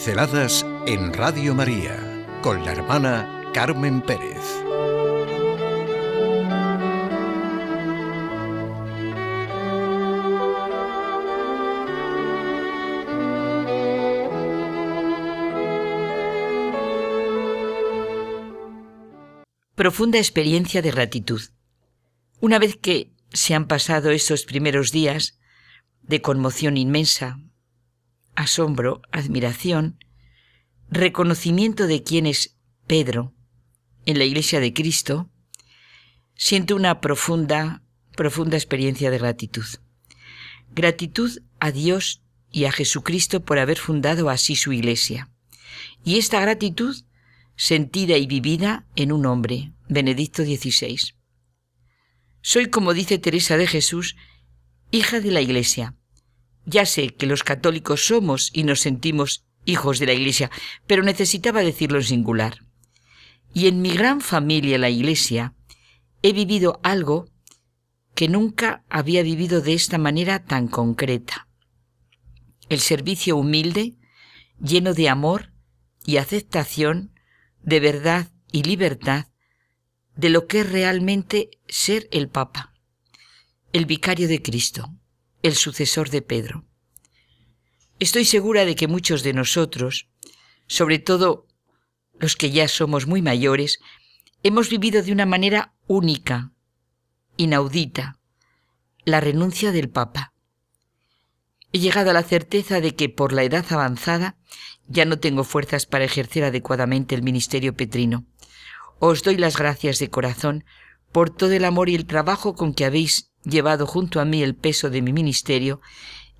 Pinceladas en Radio María con la hermana Carmen Pérez. Profunda experiencia de gratitud. Una vez que se han pasado esos primeros días de conmoción inmensa, asombro, admiración, reconocimiento de quién es Pedro en la Iglesia de Cristo, siento una profunda, profunda experiencia de gratitud. Gratitud a Dios y a Jesucristo por haber fundado así su Iglesia. Y esta gratitud sentida y vivida en un hombre, Benedicto XVI. Soy, como dice Teresa de Jesús, hija de la Iglesia, ya sé que los católicos somos y nos sentimos hijos de la Iglesia, pero necesitaba decirlo en singular. Y en mi gran familia, la Iglesia, he vivido algo que nunca había vivido de esta manera tan concreta. El servicio humilde, lleno de amor y aceptación, de verdad y libertad, de lo que es realmente ser el Papa, el vicario de Cristo, el sucesor de Pedro. Estoy segura de que muchos de nosotros, sobre todo los que ya somos muy mayores, hemos vivido de una manera única, inaudita, la renuncia del Papa. He llegado a la certeza de que por la edad avanzada ya no tengo fuerzas para ejercer adecuadamente el ministerio petrino. Os doy las gracias de corazón por todo el amor y el trabajo con que habéis llevado junto a mí el peso de mi ministerio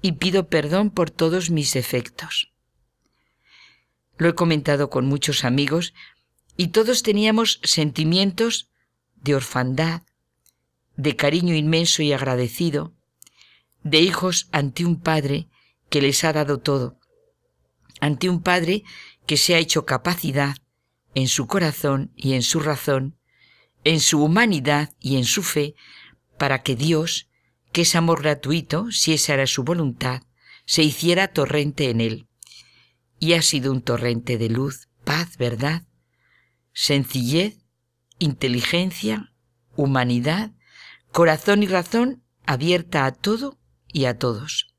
y pido perdón por todos mis defectos. Lo he comentado con muchos amigos y todos teníamos sentimientos de orfandad, de cariño inmenso y agradecido, de hijos ante un Padre que les ha dado todo, ante un Padre que se ha hecho capacidad en su corazón y en su razón, en su humanidad y en su fe, para que Dios, que es amor gratuito, si esa era su voluntad, se hiciera torrente en él. Y ha sido un torrente de luz, paz, verdad, sencillez, inteligencia, humanidad, corazón y razón abierta a todo y a todos.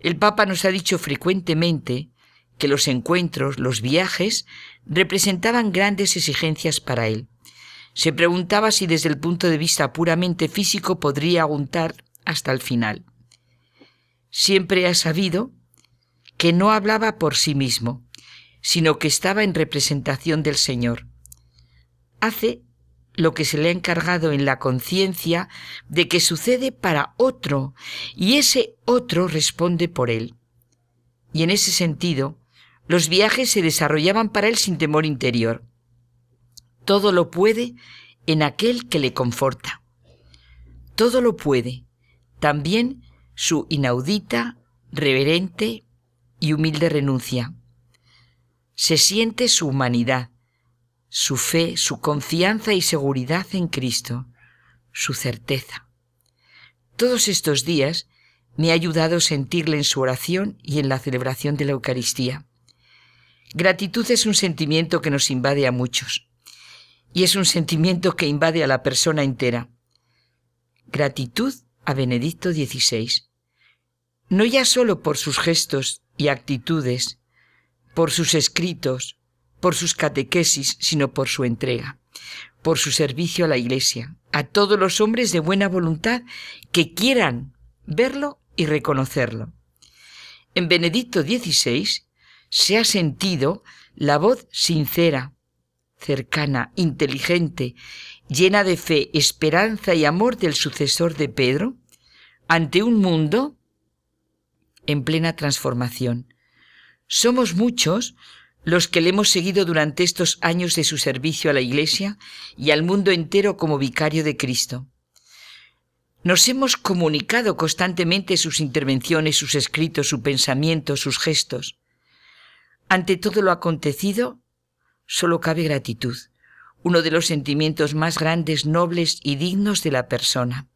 El Papa nos ha dicho frecuentemente que los encuentros, los viajes, representaban grandes exigencias para él. Se preguntaba si desde el punto de vista puramente físico podría aguantar hasta el final. Siempre ha sabido que no hablaba por sí mismo, sino que estaba en representación del Señor. Hace lo que se le ha encargado en la conciencia de que sucede para otro, y ese otro responde por él. Y en ese sentido, los viajes se desarrollaban para él sin temor interior todo lo puede en aquel que le conforta. Todo lo puede, también su inaudita, reverente y humilde renuncia. Se siente su humanidad, su fe, su confianza y seguridad en Cristo, su certeza. Todos estos días me ha ayudado a sentirle en su oración y en la celebración de la Eucaristía. Gratitud es un sentimiento que nos invade a muchos y es un sentimiento que invade a la persona entera. Gratitud a Benedicto XVI. No ya solo por sus gestos y actitudes, por sus escritos, por sus catequesis, sino por su entrega, por su servicio a la Iglesia, a todos los hombres de buena voluntad que quieran verlo y reconocerlo. En Benedicto XVI se ha sentido la voz sincera, cercana, inteligente, llena de fe, esperanza y amor del sucesor de Pedro, ante un mundo en plena transformación. Somos muchos los que le hemos seguido durante estos años de su servicio a la Iglesia y al mundo entero como vicario de Cristo. Nos hemos comunicado constantemente sus intervenciones, sus escritos, su pensamiento, sus gestos. Ante todo lo acontecido, solo cabe gratitud, uno de los sentimientos más grandes, nobles y dignos de la persona.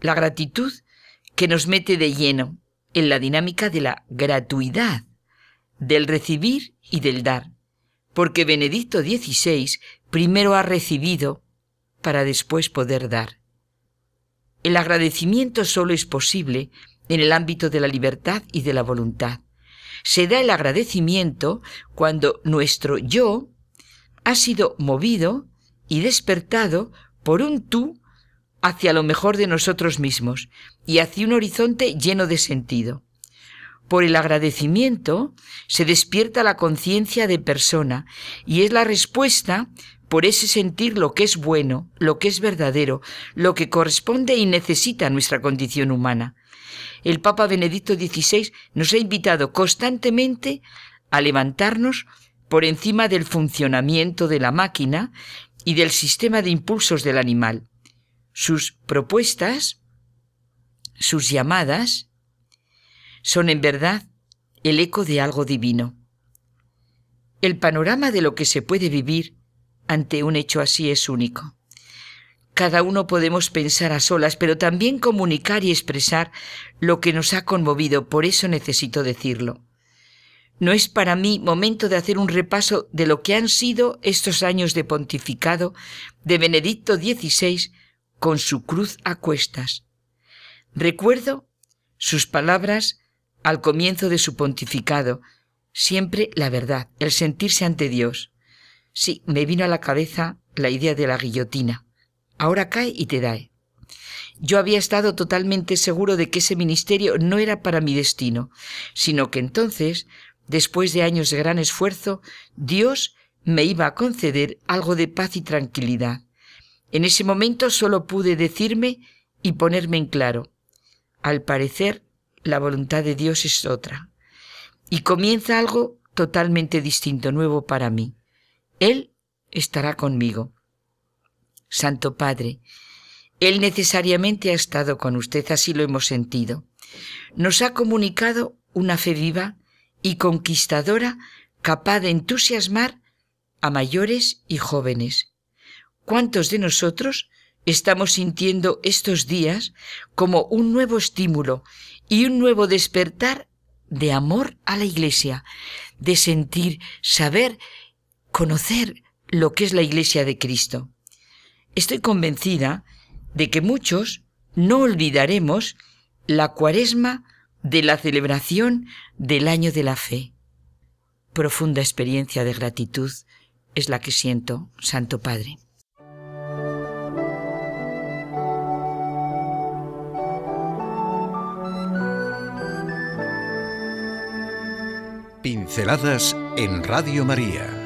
La gratitud que nos mete de lleno en la dinámica de la gratuidad, del recibir y del dar, porque Benedicto XVI primero ha recibido para después poder dar. El agradecimiento solo es posible en el ámbito de la libertad y de la voluntad. Se da el agradecimiento cuando nuestro yo ha sido movido y despertado por un tú hacia lo mejor de nosotros mismos y hacia un horizonte lleno de sentido. Por el agradecimiento se despierta la conciencia de persona y es la respuesta por ese sentir lo que es bueno, lo que es verdadero, lo que corresponde y necesita nuestra condición humana. El Papa Benedicto XVI nos ha invitado constantemente a levantarnos por encima del funcionamiento de la máquina y del sistema de impulsos del animal. Sus propuestas, sus llamadas, son en verdad el eco de algo divino. El panorama de lo que se puede vivir ante un hecho así es único. Cada uno podemos pensar a solas, pero también comunicar y expresar lo que nos ha conmovido, por eso necesito decirlo. No es para mí momento de hacer un repaso de lo que han sido estos años de pontificado de Benedicto XVI con su cruz a cuestas. Recuerdo sus palabras al comienzo de su pontificado, siempre la verdad, el sentirse ante Dios. Sí, me vino a la cabeza la idea de la guillotina. Ahora cae y te da. Yo había estado totalmente seguro de que ese ministerio no era para mi destino, sino que entonces, después de años de gran esfuerzo, Dios me iba a conceder algo de paz y tranquilidad. En ese momento solo pude decirme y ponerme en claro. Al parecer, la voluntad de Dios es otra. Y comienza algo totalmente distinto, nuevo para mí. Él estará conmigo. Santo Padre, Él necesariamente ha estado con usted, así lo hemos sentido. Nos ha comunicado una fe viva y conquistadora capaz de entusiasmar a mayores y jóvenes. ¿Cuántos de nosotros estamos sintiendo estos días como un nuevo estímulo y un nuevo despertar de amor a la Iglesia, de sentir, saber conocer lo que es la Iglesia de Cristo. Estoy convencida de que muchos no olvidaremos la cuaresma de la celebración del año de la fe. Profunda experiencia de gratitud es la que siento, Santo Padre. Pinceladas en Radio María